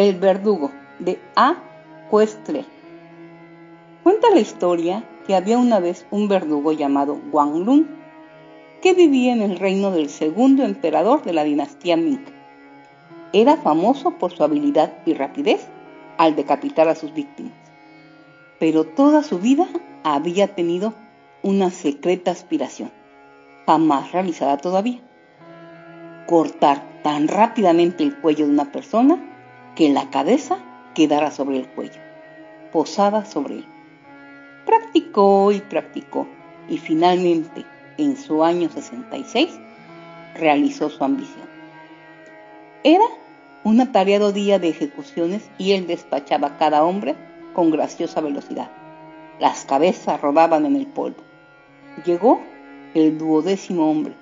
El verdugo de A. Cuestre. Cuenta la historia que había una vez un verdugo llamado Wang que vivía en el reino del segundo emperador de la dinastía Ming. Era famoso por su habilidad y rapidez al decapitar a sus víctimas, pero toda su vida había tenido una secreta aspiración, jamás realizada todavía. Cortar tan rápidamente el cuello de una persona que la cabeza quedara sobre el cuello, posada sobre él. Practicó y practicó y finalmente, en su año 66, realizó su ambición. Era un atareado día de ejecuciones y él despachaba a cada hombre con graciosa velocidad. Las cabezas rodaban en el polvo. Llegó el duodécimo hombre.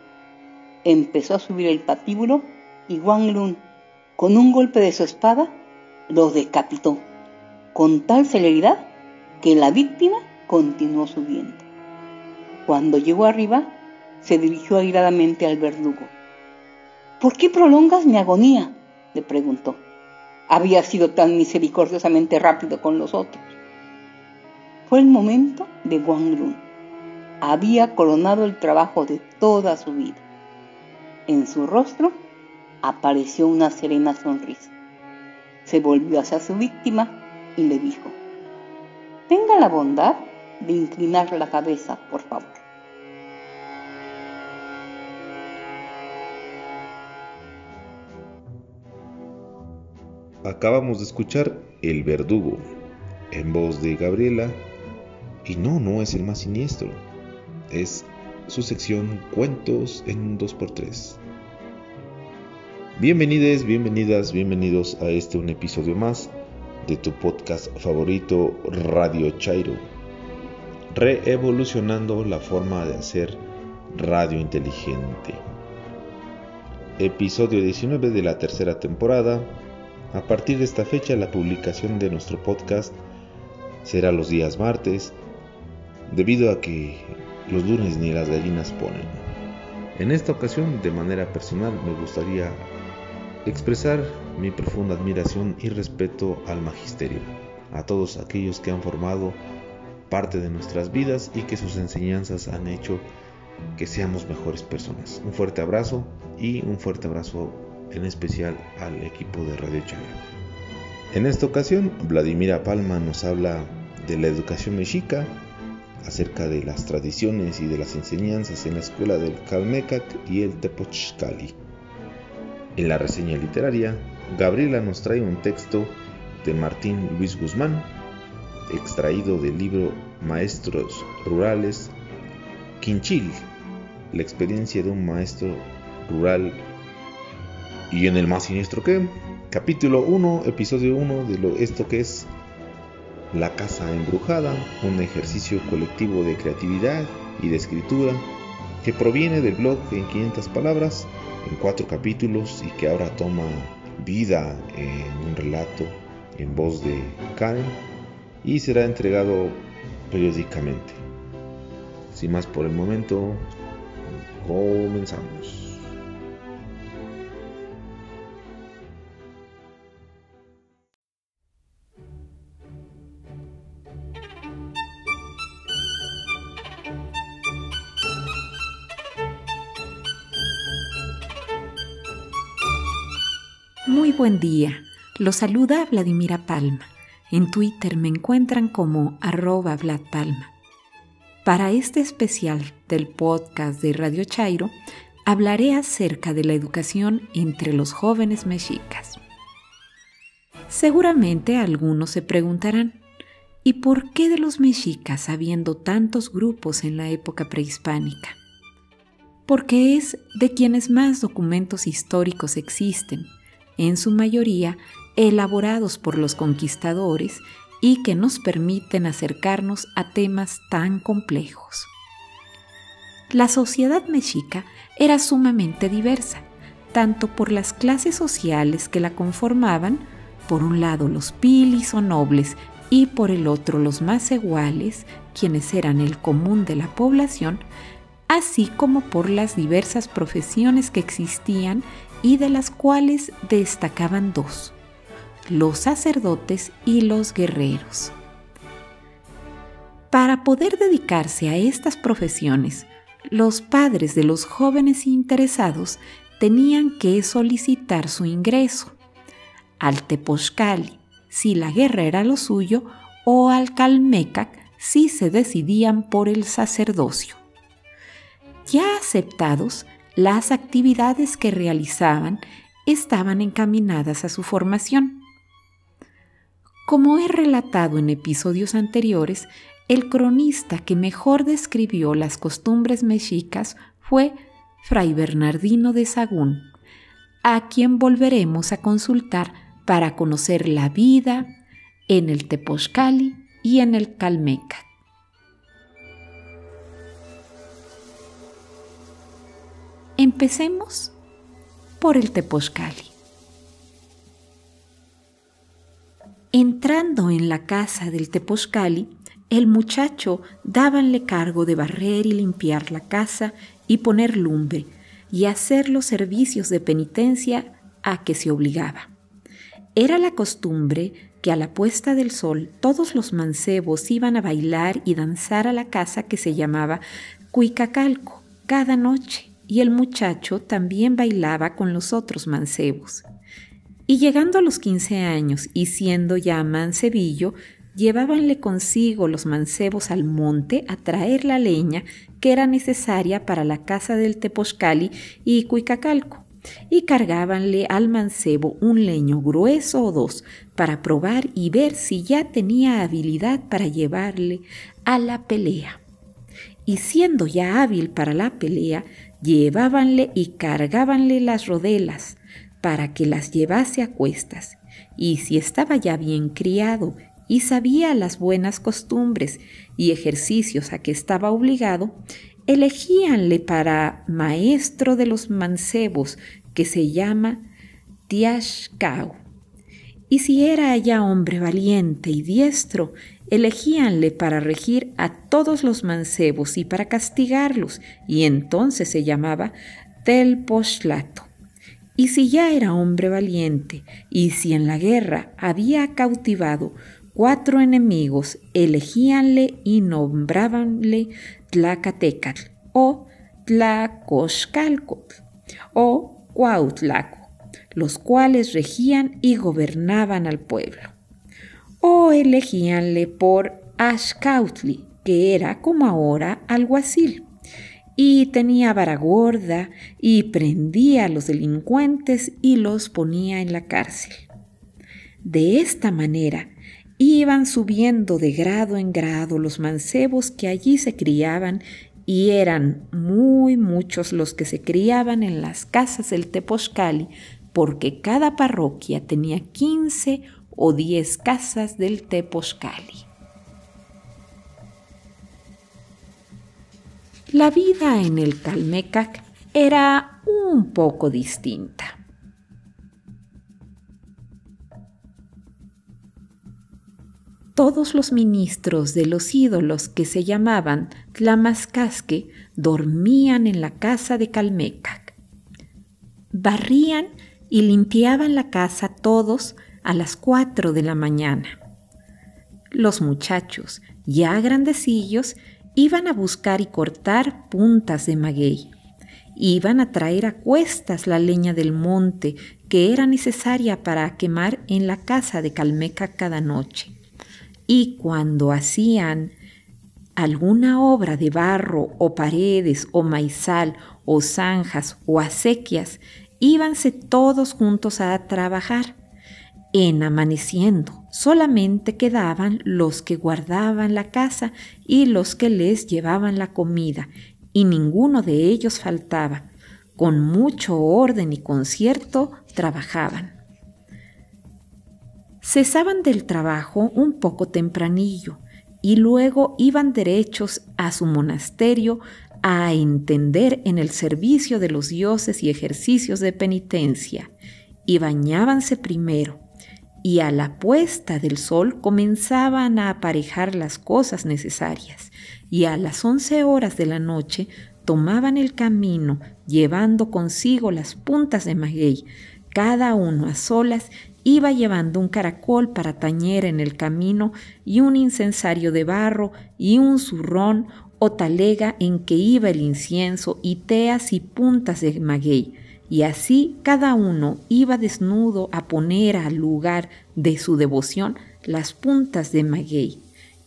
Empezó a subir el patíbulo y Wang Lun, con un golpe de su espada, lo decapitó con tal celeridad que la víctima continuó subiendo. Cuando llegó arriba, se dirigió airadamente al verdugo. ¿Por qué prolongas mi agonía? le preguntó. Había sido tan misericordiosamente rápido con los otros. Fue el momento de Wang Lun. Había coronado el trabajo de toda su vida. En su rostro apareció una serena sonrisa. Se volvió hacia su víctima y le dijo, tenga la bondad de inclinar la cabeza, por favor. Acabamos de escuchar El Verdugo, en voz de Gabriela, y no, no es el más siniestro, es su sección Cuentos en 2x3. Bienvenidos, bienvenidas, bienvenidos a este un episodio más de tu podcast favorito Radio Chairo, reevolucionando la forma de hacer radio inteligente. Episodio 19 de la tercera temporada a partir de esta fecha la publicación de nuestro podcast será los días martes, debido a que los lunes ni las gallinas ponen. En esta ocasión, de manera personal, me gustaría expresar mi profunda admiración y respeto al magisterio, a todos aquellos que han formado parte de nuestras vidas y que sus enseñanzas han hecho que seamos mejores personas. Un fuerte abrazo y un fuerte abrazo en especial al equipo de Radio Chayo. En esta ocasión, Vladimira Palma nos habla de la educación mexica, acerca de las tradiciones y de las enseñanzas en la escuela del Calmecac y el Tepochcali. En la reseña literaria, Gabriela nos trae un texto de Martín Luis Guzmán, extraído del libro Maestros Rurales Quinchil, la experiencia de un maestro rural y en el más siniestro que, capítulo 1, episodio 1 de lo, esto que es La Casa Embrujada, un ejercicio colectivo de creatividad y de escritura que proviene del blog en 500 palabras, en cuatro capítulos y que ahora toma vida en un relato en voz de Karen y será entregado periódicamente. Sin más por el momento, comenzamos. Buen día. Los saluda Vladimira Palma. En Twitter me encuentran como arroba Vlad Palma. Para este especial del podcast de Radio Chairo, hablaré acerca de la educación entre los jóvenes mexicas. Seguramente algunos se preguntarán, ¿y por qué de los mexicas habiendo tantos grupos en la época prehispánica? Porque es de quienes más documentos históricos existen en su mayoría elaborados por los conquistadores y que nos permiten acercarnos a temas tan complejos. La sociedad mexica era sumamente diversa, tanto por las clases sociales que la conformaban, por un lado los pilis o nobles y por el otro los más iguales, quienes eran el común de la población, así como por las diversas profesiones que existían y de las cuales destacaban dos, los sacerdotes y los guerreros. Para poder dedicarse a estas profesiones, los padres de los jóvenes interesados tenían que solicitar su ingreso al Tepochcali si la guerra era lo suyo o al Calmecac si se decidían por el sacerdocio. Ya aceptados, las actividades que realizaban estaban encaminadas a su formación. Como he relatado en episodios anteriores, el cronista que mejor describió las costumbres mexicas fue Fray Bernardino de Sagún, a quien volveremos a consultar para conocer la vida en el Tepochcali y en el Calmeca. Empecemos por el Tepochcali. Entrando en la casa del Tepochcali, el muchacho dábanle cargo de barrer y limpiar la casa y poner lumbre y hacer los servicios de penitencia a que se obligaba. Era la costumbre que a la puesta del sol todos los mancebos iban a bailar y danzar a la casa que se llamaba Cuicacalco cada noche y el muchacho también bailaba con los otros mancebos. Y llegando a los quince años y siendo ya mancebillo, llevábanle consigo los mancebos al monte a traer la leña que era necesaria para la casa del Teposcali y Cuicacalco, y cargábanle al mancebo un leño grueso o dos para probar y ver si ya tenía habilidad para llevarle a la pelea. Y siendo ya hábil para la pelea, llevábanle y cargábanle las rodelas para que las llevase a cuestas, y si estaba ya bien criado y sabía las buenas costumbres y ejercicios a que estaba obligado, elegíanle para maestro de los mancebos, que se llama Tiashkau. Y si era ya hombre valiente y diestro, elegíanle para regir a todos los mancebos y para castigarlos, y entonces se llamaba Telposlato. Y si ya era hombre valiente, y si en la guerra había cautivado cuatro enemigos, elegíanle y nombrábanle Tlacatecatl o Tlacoxcalcotl o Cuautlaco, los cuales regían y gobernaban al pueblo o elegíanle por Ashcautli, que era como ahora alguacil, y tenía vara gorda y prendía a los delincuentes y los ponía en la cárcel. De esta manera iban subiendo de grado en grado los mancebos que allí se criaban y eran muy muchos los que se criaban en las casas del Teposcali, porque cada parroquia tenía quince o diez casas del Teposcali. La vida en el Calmecac era un poco distinta. Todos los ministros de los ídolos que se llamaban Tlamascasque dormían en la casa de Calmecac. Barrían y limpiaban la casa todos a las cuatro de la mañana. Los muchachos, ya grandecillos, iban a buscar y cortar puntas de maguey. Iban a traer a cuestas la leña del monte que era necesaria para quemar en la casa de Calmeca cada noche. Y cuando hacían alguna obra de barro o paredes o maizal o zanjas o acequias, íbanse todos juntos a trabajar en amaneciendo solamente quedaban los que guardaban la casa y los que les llevaban la comida, y ninguno de ellos faltaba. Con mucho orden y concierto trabajaban. Cesaban del trabajo un poco tempranillo y luego iban derechos a su monasterio a entender en el servicio de los dioses y ejercicios de penitencia, y bañábanse primero y a la puesta del sol comenzaban a aparejar las cosas necesarias, y a las once horas de la noche tomaban el camino llevando consigo las puntas de maguey, cada uno a solas, iba llevando un caracol para tañer en el camino y un incensario de barro y un zurrón o talega en que iba el incienso y teas y puntas de maguey, y así cada uno iba desnudo a poner al lugar de su devoción las puntas de maguey.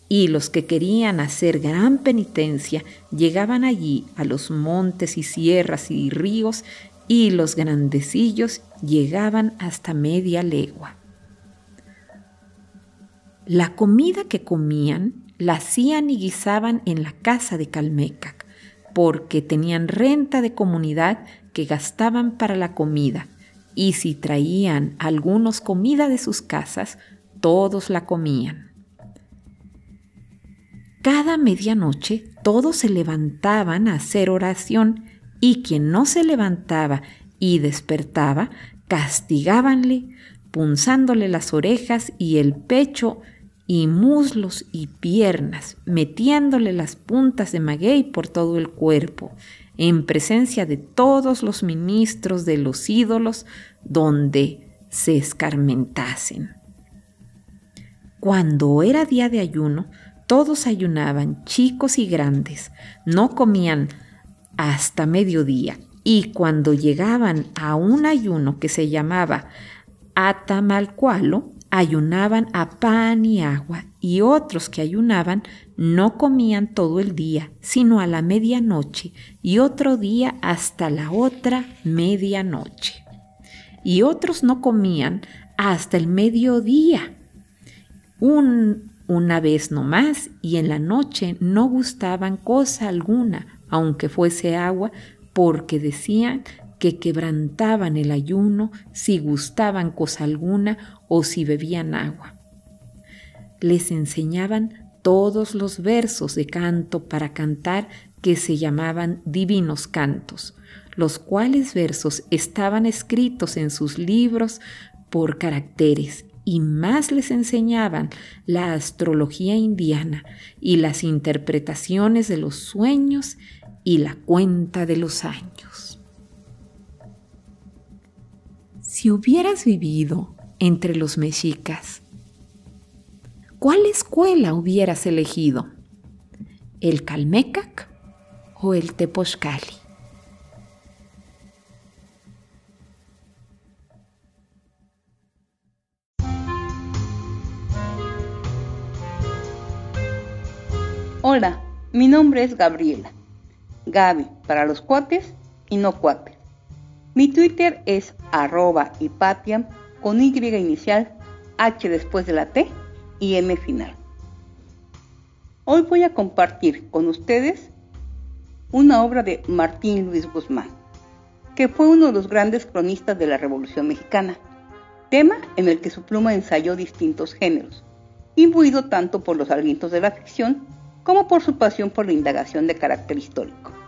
Y los que querían hacer gran penitencia llegaban allí a los montes y sierras y ríos y los grandecillos llegaban hasta media legua. La comida que comían la hacían y guisaban en la casa de Calmecac, porque tenían renta de comunidad que gastaban para la comida, y si traían algunos comida de sus casas, todos la comían. Cada medianoche todos se levantaban a hacer oración y quien no se levantaba y despertaba, castigábanle, punzándole las orejas y el pecho y muslos y piernas, metiéndole las puntas de maguey por todo el cuerpo, en presencia de todos los ministros de los ídolos donde se escarmentasen. Cuando era día de ayuno, todos ayunaban, chicos y grandes, no comían hasta mediodía, y cuando llegaban a un ayuno que se llamaba Atamalcualo, ayunaban a pan y agua, y otros que ayunaban no comían todo el día, sino a la medianoche, y otro día hasta la otra medianoche. Y otros no comían hasta el mediodía, un, una vez no más, y en la noche no gustaban cosa alguna, aunque fuese agua, porque decían que quebrantaban el ayuno si gustaban cosa alguna o si bebían agua. Les enseñaban todos los versos de canto para cantar que se llamaban divinos cantos, los cuales versos estaban escritos en sus libros por caracteres y más les enseñaban la astrología indiana y las interpretaciones de los sueños y la cuenta de los años. Si hubieras vivido entre los mexicas, ¿cuál escuela hubieras elegido? ¿El Calmecac o el Tepochcali? Hola, mi nombre es Gabriela. Gaby para los cuates y no cuates. Mi Twitter es arroba hipatiam con Y inicial, H después de la T y M final. Hoy voy a compartir con ustedes una obra de Martín Luis Guzmán, que fue uno de los grandes cronistas de la Revolución Mexicana, tema en el que su pluma ensayó distintos géneros, imbuido tanto por los alientos de la ficción como por su pasión por la indagación de carácter histórico.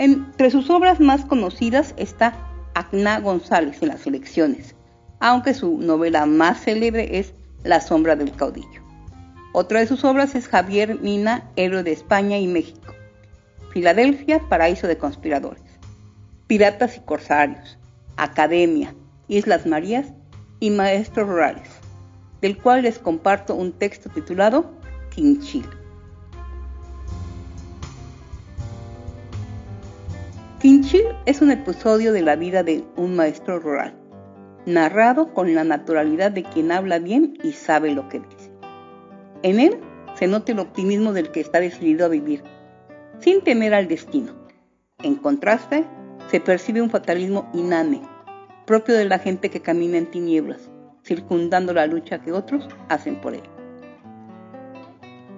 Entre sus obras más conocidas está Acna González en las elecciones, aunque su novela más célebre es La sombra del caudillo. Otra de sus obras es Javier Mina, héroe de España y México. Filadelfia, paraíso de conspiradores. Piratas y corsarios. Academia, Islas Marías y Maestros Rurales, del cual les comparto un texto titulado Quinchil. Es un episodio de la vida de un maestro rural, narrado con la naturalidad de quien habla bien y sabe lo que dice. En él se nota el optimismo del que está decidido a vivir, sin temer al destino. En contraste, se percibe un fatalismo inane, propio de la gente que camina en tinieblas, circundando la lucha que otros hacen por él.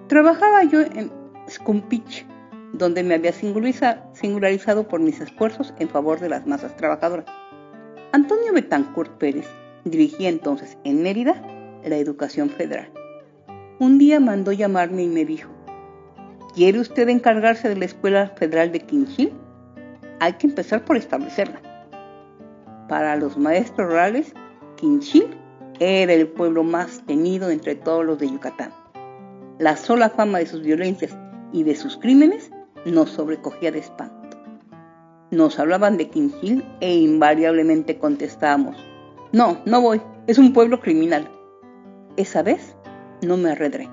Trabajaba yo en Scumpich, donde me había singularizado por mis esfuerzos en favor de las masas trabajadoras. Antonio Betancourt Pérez dirigía entonces en Mérida la educación federal. Un día mandó llamarme y me dijo, ¿quiere usted encargarse de la Escuela Federal de Quinchil? Hay que empezar por establecerla. Para los maestros rurales, Quinchil era el pueblo más temido entre todos los de Yucatán. La sola fama de sus violencias y de sus crímenes nos sobrecogía de espanto. Nos hablaban de Quinchil e invariablemente contestábamos, no, no voy, Es un pueblo criminal. Esa vez no me arredré.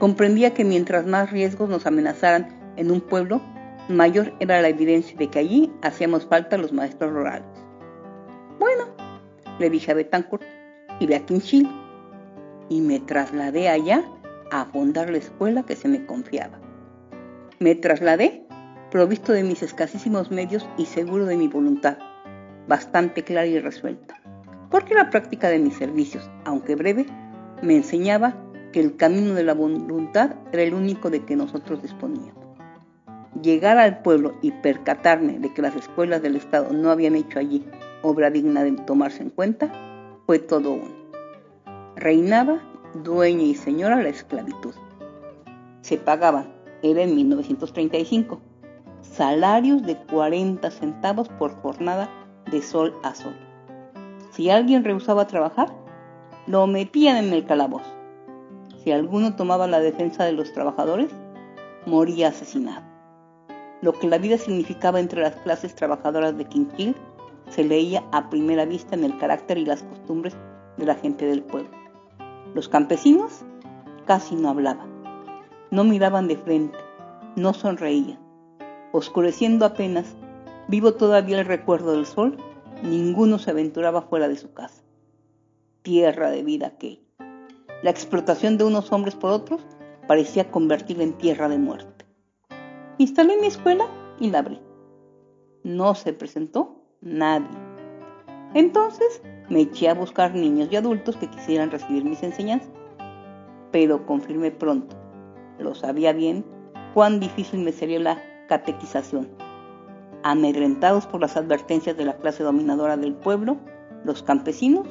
Comprendía que mientras más riesgos nos amenazaran en un pueblo, mayor era la evidencia de que allí hacíamos falta los maestros rurales. Bueno, le dije a Betancourt, iré a Quinchil y me trasladé allá a fundar la escuela que se me confiaba. Me trasladé provisto de mis escasísimos medios y seguro de mi voluntad, bastante clara y resuelta, porque la práctica de mis servicios, aunque breve, me enseñaba que el camino de la voluntad era el único de que nosotros disponíamos. Llegar al pueblo y percatarme de que las escuelas del Estado no habían hecho allí obra digna de tomarse en cuenta, fue todo uno. Reinaba dueña y señora la esclavitud. Se pagaban, era en 1935, salarios de 40 centavos por jornada de sol a sol. Si alguien rehusaba trabajar, lo metían en el calabozo. Si alguno tomaba la defensa de los trabajadores, moría asesinado. Lo que la vida significaba entre las clases trabajadoras de Quinquil se leía a primera vista en el carácter y las costumbres de la gente del pueblo. Los campesinos casi no hablaban, no miraban de frente, no sonreían. Oscureciendo apenas, vivo todavía el recuerdo del sol, ninguno se aventuraba fuera de su casa. Tierra de vida que la explotación de unos hombres por otros parecía convertirla en tierra de muerte. Instalé mi escuela y la abrí. No se presentó nadie. Entonces me eché a buscar niños y adultos que quisieran recibir mis enseñanzas, pero confirmé pronto, lo sabía bien, cuán difícil me sería la catequización. Amedrentados por las advertencias de la clase dominadora del pueblo, los campesinos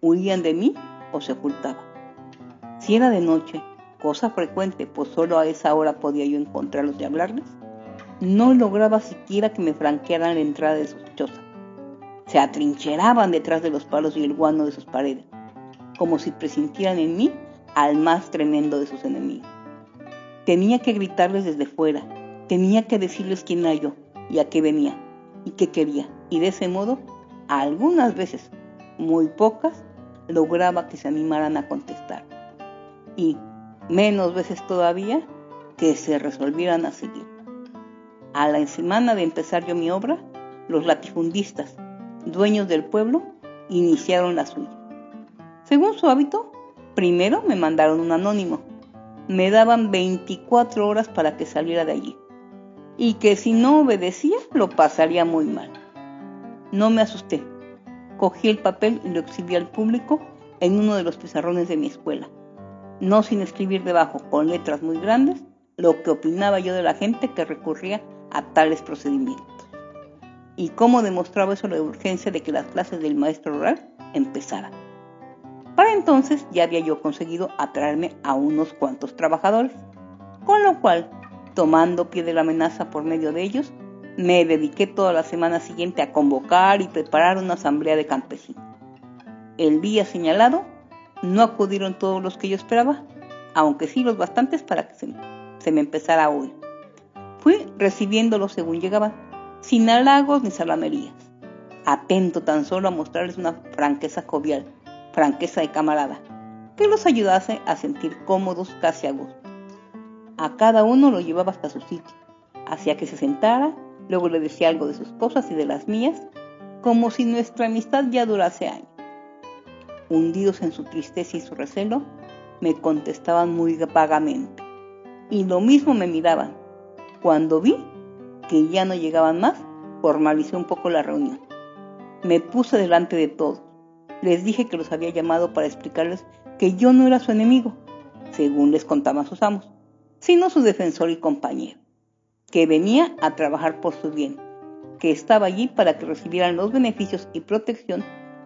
huían de mí o se ocultaban. Si era de noche, cosa frecuente, pues solo a esa hora podía yo encontrarlos y hablarles, no lograba siquiera que me franquearan la entrada de sus chozas. Se atrincheraban detrás de los palos y el guano de sus paredes, como si presintieran en mí al más tremendo de sus enemigos. Tenía que gritarles desde fuera, tenía que decirles quién era yo y a qué venía y qué quería, y de ese modo, algunas veces, muy pocas, lograba que se animaran a contestar. Y, menos veces todavía, que se resolvieran a seguir. A la semana de empezar yo mi obra, los latifundistas, dueños del pueblo, iniciaron la suya. Según su hábito, primero me mandaron un anónimo. Me daban 24 horas para que saliera de allí. Y que si no obedecía, lo pasaría muy mal. No me asusté. Cogí el papel y lo exhibí al público en uno de los pizarrones de mi escuela. No sin escribir debajo, con letras muy grandes, lo que opinaba yo de la gente que recurría a tales procedimientos y cómo demostraba eso la urgencia de que las clases del maestro rural empezaran. Para entonces ya había yo conseguido atraerme a unos cuantos trabajadores, con lo cual, tomando pie de la amenaza por medio de ellos, me dediqué toda la semana siguiente a convocar y preparar una asamblea de campesinos. El día señalado no acudieron todos los que yo esperaba, aunque sí los bastantes para que se, me empezara a oír. Fui recibiéndolos según llegaban sin halagos ni salamerías, atento tan solo a mostrarles una franqueza jovial, franqueza de camarada, que los ayudase a sentir cómodos casi a gusto. A cada uno lo llevaba hasta su sitio, hacía que se sentara, luego le decía algo de sus cosas y de las mías, como si nuestra amistad ya durase años. Hundidos en su tristeza y su recelo, me contestaban muy vagamente, y lo mismo me miraban. Cuando vi que ya no llegaban más, formalicé un poco la reunión. Me puse delante de todos. Les dije que los había llamado para explicarles que yo no era su enemigo, según les contaban sus amos, sino su defensor y compañero, que venía a trabajar por su bien, que estaba allí para que recibieran los beneficios y protección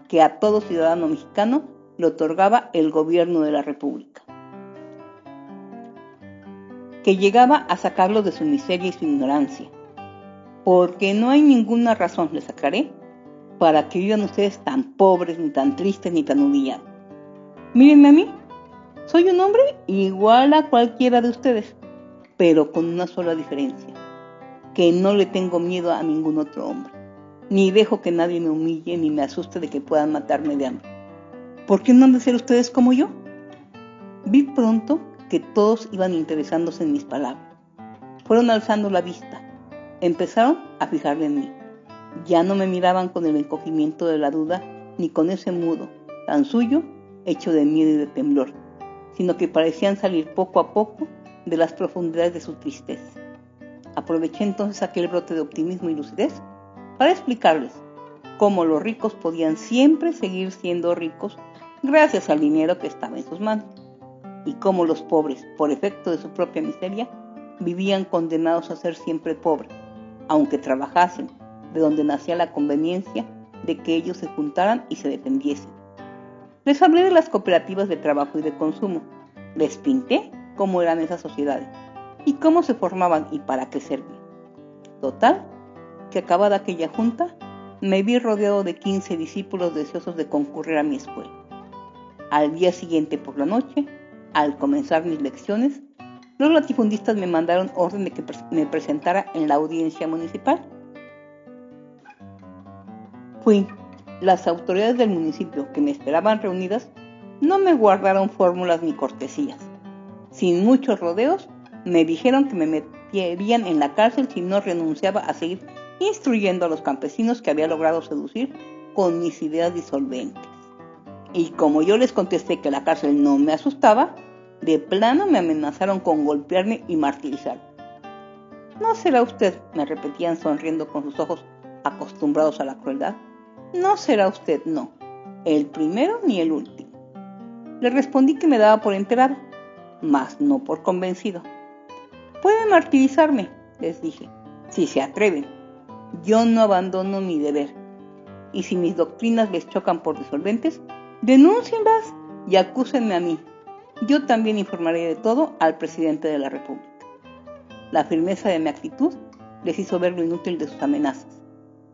que a todo ciudadano mexicano le otorgaba el gobierno de la República, que llegaba a sacarlos de su miseria y su ignorancia, porque no hay ninguna razón, les sacaré, para que vivan ustedes tan pobres, ni tan tristes, ni tan humillados. Mírenme a mí, soy un hombre igual a cualquiera de ustedes, pero con una sola diferencia, que no le tengo miedo a ningún otro hombre, ni dejo que nadie me humille ni me asuste de que puedan matarme de hambre. ¿Por qué no han de ser ustedes como yo? Vi pronto que todos iban interesándose en mis palabras. Fueron alzando la vista. Empezaron a fijarle en mí. Ya no me miraban con el encogimiento de la duda ni con ese mudo, tan suyo, hecho de miedo y de temblor, sino que parecían salir poco a poco de las profundidades de su tristeza. Aproveché entonces aquel brote de optimismo y lucidez para explicarles cómo los ricos podían siempre seguir siendo ricos gracias al dinero que estaba en sus manos, y cómo los pobres, por efecto de su propia miseria, vivían condenados a ser siempre pobres, aunque trabajasen, de donde nacía la conveniencia de que ellos se juntaran y se defendiesen. Les hablé de las cooperativas de trabajo y de consumo, les pinté cómo eran esas sociedades y cómo se formaban y para qué servían. Total, que acabada aquella junta, me vi rodeado de 15 discípulos deseosos de concurrir a mi escuela. Al día siguiente por la noche, al comenzar mis lecciones, los latifundistas me mandaron orden de que me presentara en la audiencia municipal. Fui. Las autoridades del municipio que me esperaban reunidas no me guardaron fórmulas ni cortesías. Sin muchos rodeos, me dijeron que me meterían en la cárcel si no renunciaba a seguir instruyendo a los campesinos que había logrado seducir con mis ideas disolventes. Y como yo les contesté que la cárcel no me asustaba, de plano me amenazaron con golpearme y martirizar. ¿No será usted, me repetían sonriendo con sus ojos acostumbrados a la crueldad? No será usted, no, el primero ni el último. Le respondí que me daba por enterado, mas no por convencido. Pueden martirizarme, les dije, si se atreven. Yo no abandono mi deber. Y si mis doctrinas les chocan por disolventes, denúncienlas y acúsenme a mí. Yo también informaré de todo al presidente de la República. La firmeza de mi actitud les hizo ver lo inútil de sus amenazas,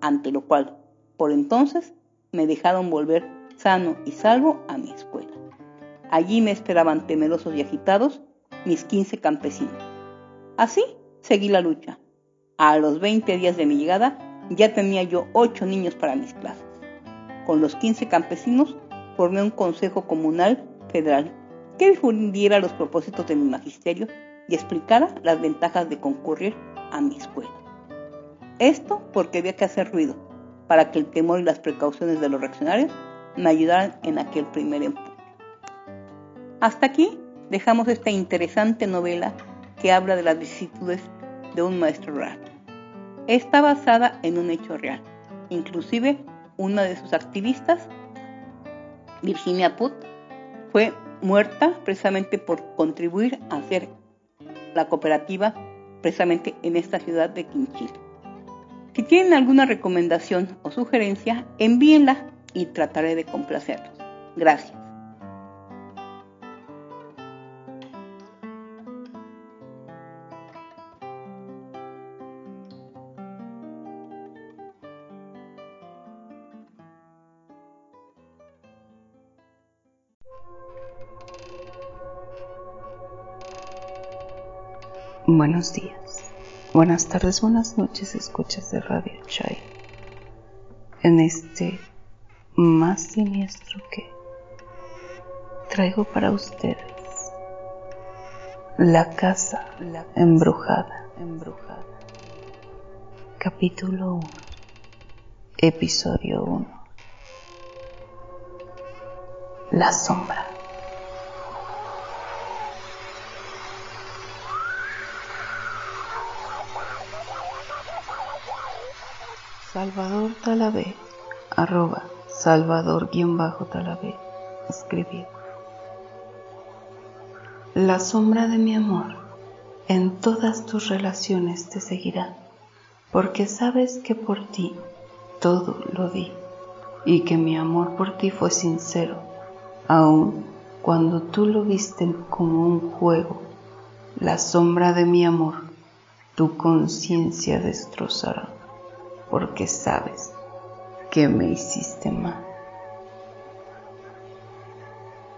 ante lo cual, por entonces, me dejaron volver sano y salvo a mi escuela. Allí me esperaban temerosos y agitados mis 15 campesinos. Así seguí la lucha. A los 20 días de mi llegada ya tenía yo 8 niños para mis clases. Con los 15 campesinos formé un consejo comunal federal que difundiera los propósitos de mi magisterio y explicara las ventajas de concurrir a mi escuela. Esto porque había que hacer ruido, para que el temor y las precauciones de los reaccionarios me ayudaran en aquel primer empuje. Hasta aquí dejamos esta interesante novela que habla de las vicisitudes de un maestro rural. Está basada en un hecho real. Inclusive una de sus activistas, Virginia Putt, fue muerta precisamente por contribuir a hacer la cooperativa precisamente en esta ciudad de Quinchil. Si tienen alguna recomendación o sugerencia, envíenla y trataré de complacerlos. Gracias. Buenos días, buenas tardes, buenas noches, escuchas de Radio Chai. En este más siniestro que traigo para ustedes La casa embrujada, embrujada. Capítulo 1, episodio 1. La sombra. Salvador Talabé, arroba Salvador-Talabé, escribió. La sombra de mi amor en todas tus relaciones te seguirá, porque sabes que por ti todo lo di y que mi amor por ti fue sincero, aun cuando tú lo viste como un juego. La sombra de mi amor tu conciencia destrozará porque sabes que me hiciste mal.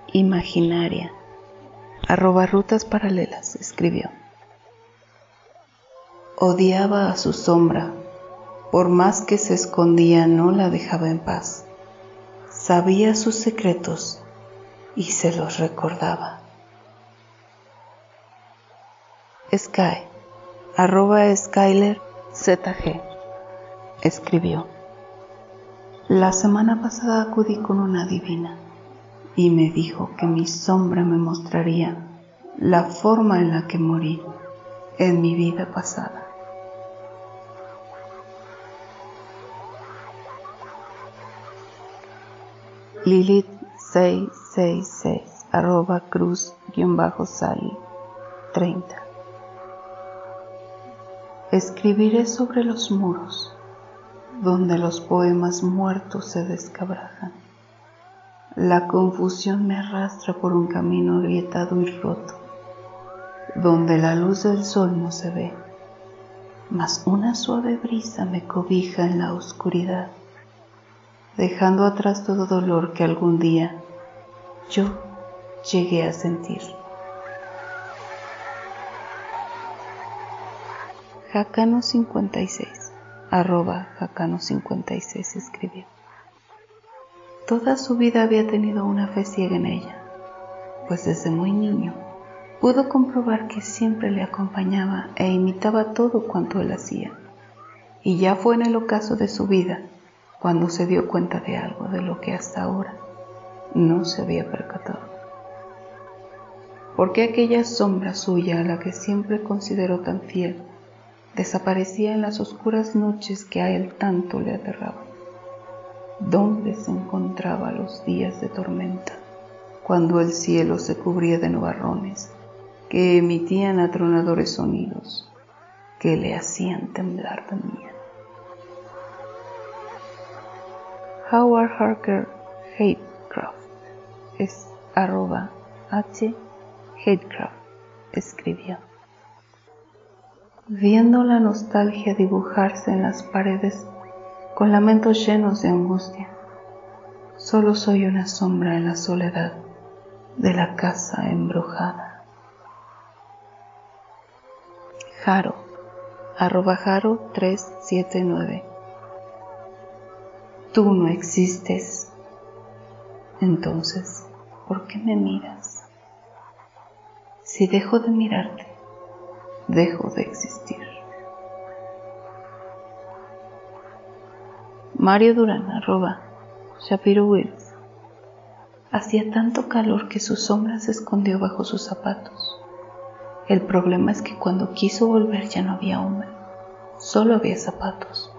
Imaginaria, arroba rutas paralelas, escribió. Odiaba a su sombra, por más que se escondía no la dejaba en paz. Sabía sus secretos y se los recordaba. Sky, arroba Skyler ZG, escribió. La semana pasada acudí con una divina y me dijo que mi sombra me mostraría la forma en la que morí en mi vida pasada. Lilith 666 arroba cruz guion bajo sali 30 Escribiré sobre los muros donde los poemas muertos se descabrajan. La confusión me arrastra por un camino agrietado y roto, donde la luz del sol no se ve, mas una suave brisa me cobija en la oscuridad dejando atrás todo dolor que algún día yo llegué a sentir. Jacano 56, arroba Jacano 56 escribió. Toda su vida había tenido una fe ciega en ella, pues desde muy niño pudo comprobar que siempre le acompañaba e imitaba todo cuanto él hacía. Y ya fue en el ocaso de su vida cuando se dio cuenta de algo de lo que hasta ahora no se había percatado. ¿Por qué aquella sombra suya a la que siempre consideró tan fiel desaparecía en las oscuras noches que a él tanto le aterraban? ¿Dónde se encontraba los días de tormenta, cuando el cielo se cubría de nubarrones que emitían atronadores sonidos que le hacían temblar también? Howard Harker Hatecraft es arroba H Hatecraft escribió. Viendo la nostalgia dibujarse en las paredes con lamentos llenos de angustia, solo soy una sombra en la soledad de la casa embrujada. Jaro, arroba Jaro 379 tú no existes, entonces, ¿por qué me miras? Si dejo de mirarte, dejo de existir. Mario Durán, arroba, Shapiro Wills. Hacía tanto calor que su sombra se escondió bajo sus zapatos. El problema es que cuando quiso volver ya no había hombre, solo había zapatos.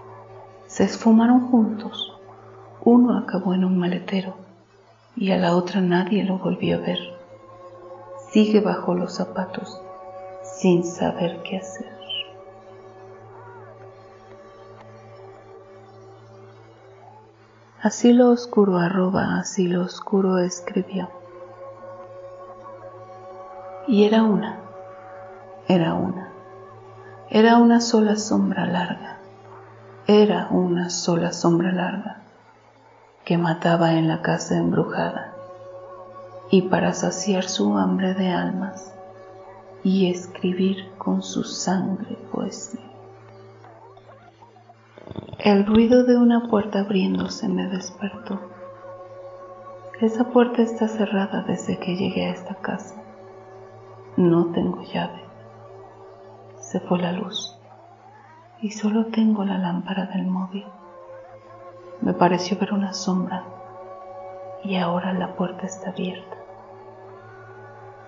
Se esfumaron juntos uno acabó en un maletero y a la otra nadie lo volvió a ver. Sigue bajo los zapatos sin saber qué hacer. Así lo oscuro arroba, así lo oscuro escribió. Y era una, era una, era una sola sombra larga, era una sola sombra larga que mataba en la casa embrujada, y para saciar su hambre de almas y escribir con su sangre poesía. El ruido de una puerta abriéndose me despertó. Esa puerta está cerrada desde que llegué a esta casa. No tengo llave. Se fue la luz y solo tengo la lámpara del móvil. Me pareció ver una sombra y ahora la puerta está abierta.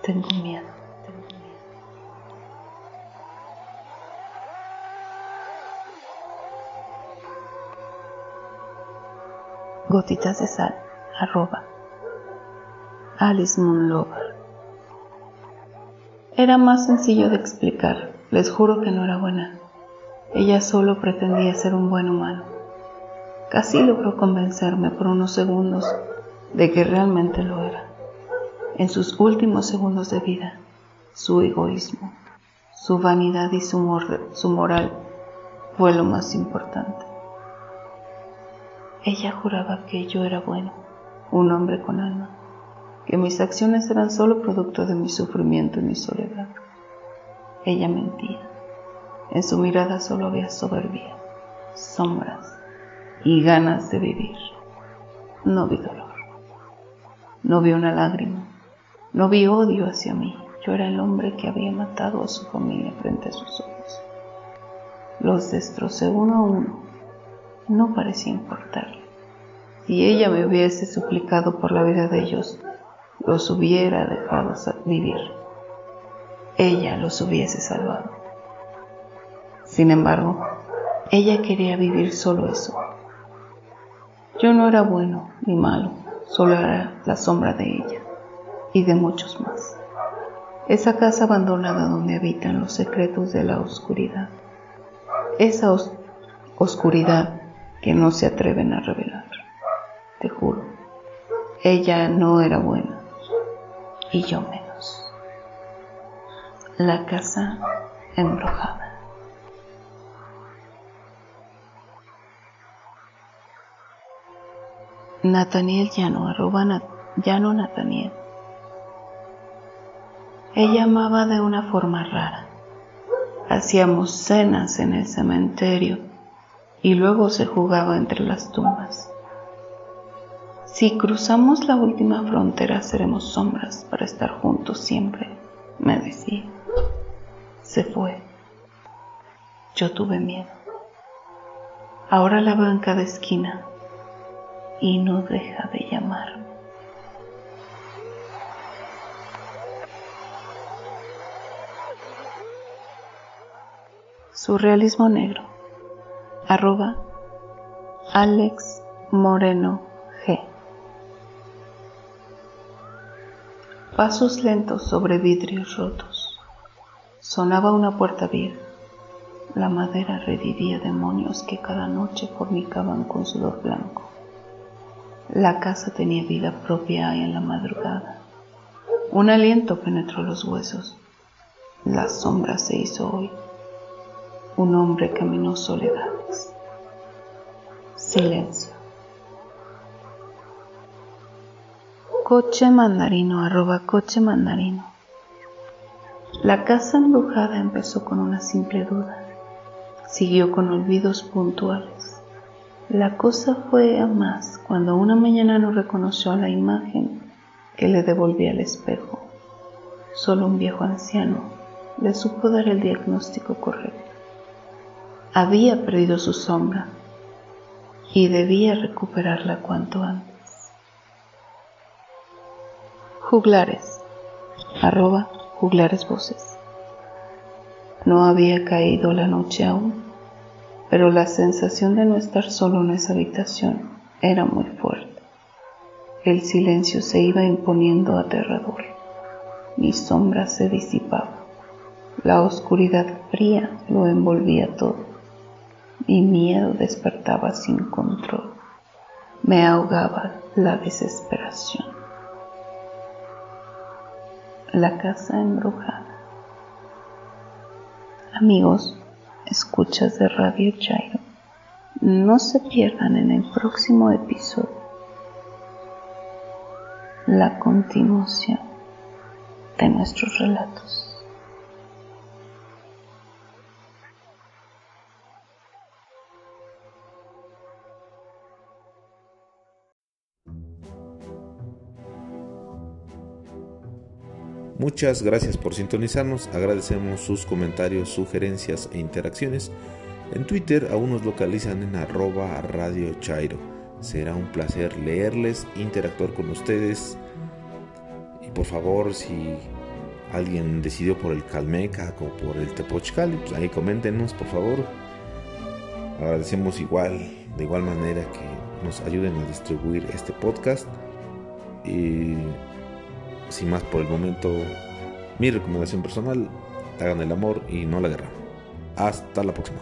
Tengo miedo, tengo. Gotitas de sal, arroba. Alice Moon Lover. Era más sencillo de explicar, les juro que no era buena. Ella solo pretendía ser un buen humano Casi logró convencerme por unos segundos de que realmente lo era. En sus últimos segundos de vida, su egoísmo, su vanidad y su, moral fue lo más importante. Ella juraba que yo era bueno, un hombre con alma, que mis acciones eran solo producto de mi sufrimiento y mi soledad. Ella mentía. En su mirada solo había soberbia, sombras y ganas de vivir. No vi dolor. No vi una lágrima. No vi odio hacia mí. Yo era el hombre que había matado a su familia frente a sus ojos. Los destrocé uno a uno. No parecía importarle. Si ella me hubiese suplicado por la vida de ellos, los hubiera dejado vivir. Ella los hubiese salvado. Sin embargo, ella quería vivir solo eso. Yo no era bueno ni malo, solo era la sombra de ella y de muchos más. Esa casa abandonada donde habitan los secretos de la oscuridad. Esa oscuridad que no se atreven a revelar. Te juro, ella no era buena y yo menos. La casa embrujada. Nathaniel Llano, arroba Llano Nathaniel. Ella amaba de una forma rara. Hacíamos cenas en el cementerio y luego se jugaba entre las tumbas. Si cruzamos la última frontera seremos sombras para estar juntos siempre, me decía. Se fue. Yo tuve miedo. Ahora la veo en cada esquina y no deja de llamarme. Surrealismo Negro. Arroba Alex Moreno G. Pasos lentos sobre vidrios rotos. Sonaba una puerta vieja. La madera revivía demonios que cada noche fornicaban con sudor blanco. La casa tenía vida propia en la madrugada. Un aliento penetró los huesos. La sombra se hizo hoy. Un hombre caminó soledades. Silencio. Coche mandarino, arroba coche mandarino. La casa embrujada empezó con una simple duda. Siguió con olvidos puntuales. La cosa fue a más cuando una mañana no reconoció la imagen que le devolvía el espejo. Solo un viejo anciano le supo dar el diagnóstico correcto. Había perdido su sombra y debía recuperarla cuanto antes. Juglares, arroba juglares voces. No había caído la noche aún pero la sensación de no estar solo en esa habitación era muy fuerte. El silencio se iba imponiendo aterrador. Mi sombra se disipaba. La oscuridad fría lo envolvía todo. Mi miedo despertaba sin control. Me ahogaba la desesperación. La casa embrujada. Amigos, escuchas de Radio Chairo. No se pierdan en el próximo episodio la continuación de nuestros relatos. Muchas gracias por sintonizarnos, agradecemos sus comentarios, sugerencias e interacciones. En Twitter aún nos localizan en arroba Radio Chairo. Será un placer leerles, interactuar con ustedes. Y por favor, si alguien decidió por el Calmeca o por el Tepochcali, pues ahí coméntenos, por favor. Agradecemos igual, de igual manera que nos ayuden a distribuir este podcast. Y sin más por el momento, mi recomendación personal, hagan el amor y no la guerra. Hasta la próxima.